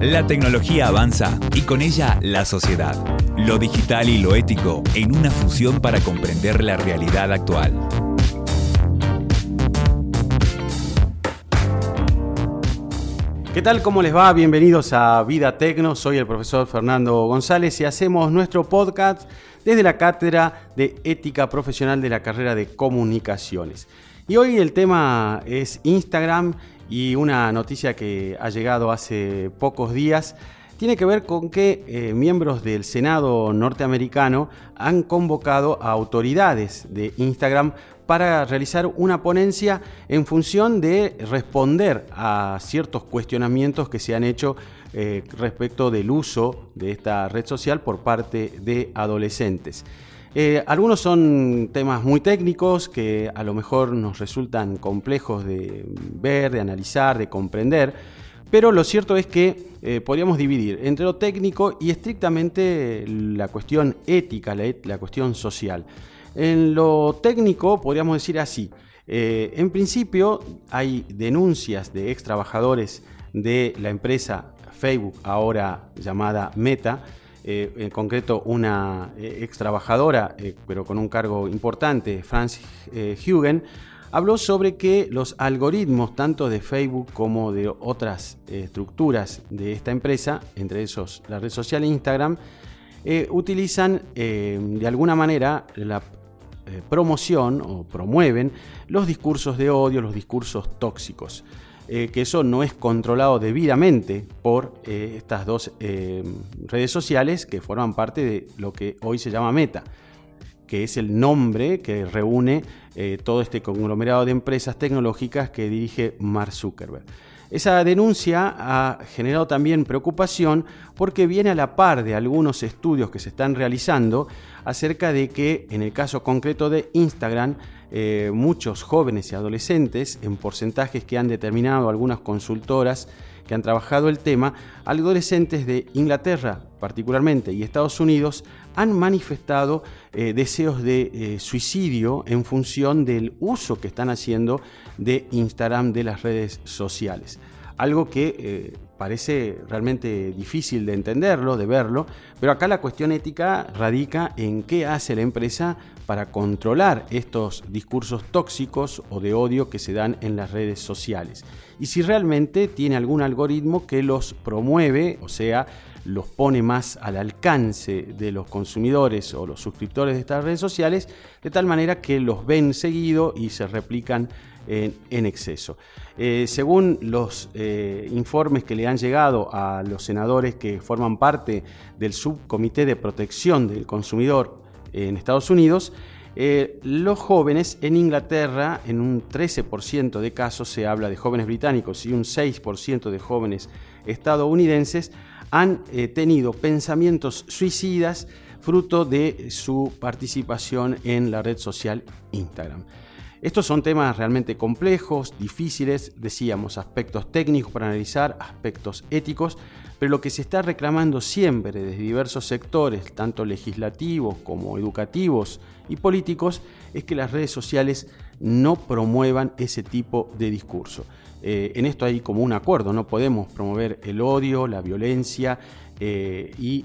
La tecnología avanza y con ella la sociedad. Lo digital y lo ético en una fusión para comprender la realidad actual. ¿Qué tal? ¿Cómo les va? Bienvenidos a Vida Tecno. Soy el profesor Fernando González y hacemos nuestro podcast desde la Cátedra de Ética Profesional de la carrera de Comunicaciones. Y hoy el tema es Instagram y una noticia que ha llegado hace pocos días tiene que ver con que eh, miembros del Senado norteamericano han convocado a autoridades de Instagram para realizar una ponencia en función de responder a ciertos cuestionamientos que se han hecho eh, respecto del uso de esta red social por parte de adolescentes. Eh, algunos son temas muy técnicos que a lo mejor nos resultan complejos de ver, de analizar, de comprender, pero lo cierto es que eh, podríamos dividir entre lo técnico y estrictamente la cuestión ética, la, cuestión social. En lo técnico podríamos decir así, eh, en principio hay denuncias de ex trabajadores de la empresa Facebook, ahora llamada Meta, eh, en concreto una eh, ex trabajadora, eh, pero con un cargo importante, Francis Hugen, habló sobre que los algoritmos tanto de Facebook como de otras estructuras de esta empresa, entre esos la red social Instagram, utilizan de alguna manera la promoción o promueven los discursos de odio, los discursos tóxicos. Eh, que eso no es controlado debidamente por eh, estas dos eh, redes sociales que forman parte de lo que hoy se llama Meta, que es el nombre que reúne todo este conglomerado de empresas tecnológicas que dirige Mark Zuckerberg. Esa denuncia ha generado también preocupación porque viene a la par de algunos estudios que se están realizando acerca de que en el caso concreto de Instagram eh, muchos jóvenes y adolescentes, en porcentajes que han determinado algunas consultoras que han trabajado el tema, adolescentes de Inglaterra particularmente y Estados Unidos han manifestado eh, deseos de eh, suicidio en función del uso que están haciendo de Instagram, de las redes sociales. Algo que parece realmente difícil de entenderlo, de verlo, pero acá la cuestión ética radica en qué hace la empresa para controlar estos discursos tóxicos o de odio que se dan en las redes sociales. Y si realmente tiene algún algoritmo que los promueve, o sea, los pone más al alcance de los consumidores o los suscriptores de estas redes sociales, de tal manera que los ven seguido y se replican en, exceso. Eh, según los eh, informes que le han llegado a los senadores que forman parte del subcomité de protección del consumidor en Estados Unidos, eh, los jóvenes en Inglaterra, en un 13% de casos se habla de jóvenes británicos y un 6% de jóvenes estadounidenses, han tenido pensamientos suicidas fruto de su participación en la red social Instagram. Estos son temas realmente complejos, difíciles, decíamos, aspectos técnicos para analizar, aspectos éticos, pero lo que se está reclamando siempre desde diversos sectores, tanto legislativos como educativos y políticos, es que las redes sociales no promuevan ese tipo de discurso. Eh, en esto hay como un acuerdo, no podemos promover el odio, la violencia eh, y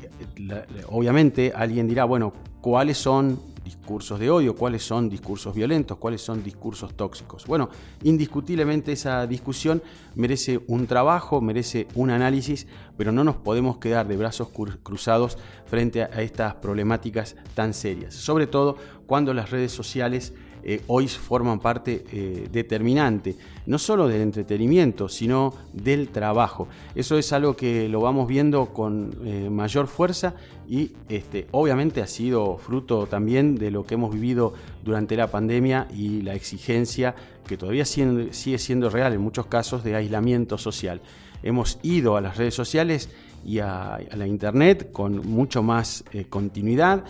obviamente alguien dirá, bueno, ¿cuáles son discursos de odio, cuáles son discursos violentos, cuáles son discursos tóxicos. Bueno, indiscutiblemente esa discusión merece un trabajo, merece un análisis, pero no nos podemos quedar de brazos cruzados frente a estas problemáticas tan serias, sobre todo cuando las redes sociales eh, hoy forman parte eh, determinante, no solo del entretenimiento, sino del trabajo. Eso es algo que lo vamos viendo con eh, mayor fuerza y este, obviamente ha sido fruto también de lo que hemos vivido durante la pandemia y la exigencia que todavía sigue siendo real en muchos casos de aislamiento social. Hemos ido a las redes sociales y a, la internet con mucho más continuidad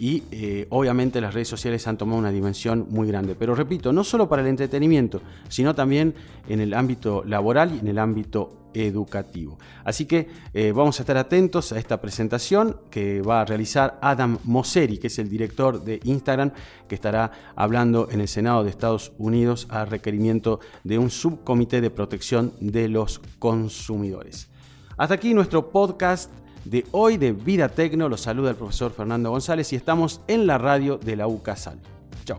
y eh, obviamente las redes sociales han tomado una dimensión muy grande. Pero repito, no solo para el entretenimiento, sino también en el ámbito laboral y en el ámbito educativo. Así que eh, vamos a estar atentos a esta presentación que va a realizar Adam Mosseri, que es el director de Instagram, que estará hablando en el Senado de Estados Unidos a requerimiento de un subcomité de protección de los consumidores. Hasta aquí nuestro podcast de hoy de Vida Tecno. Los saluda el profesor Fernando González y estamos en la radio de la UCASAL. Chao.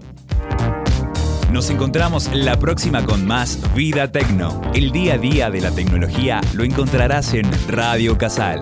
Nos encontramos la próxima con más Vida Tecno. El día a día de la tecnología lo encontrarás en Radio Casal.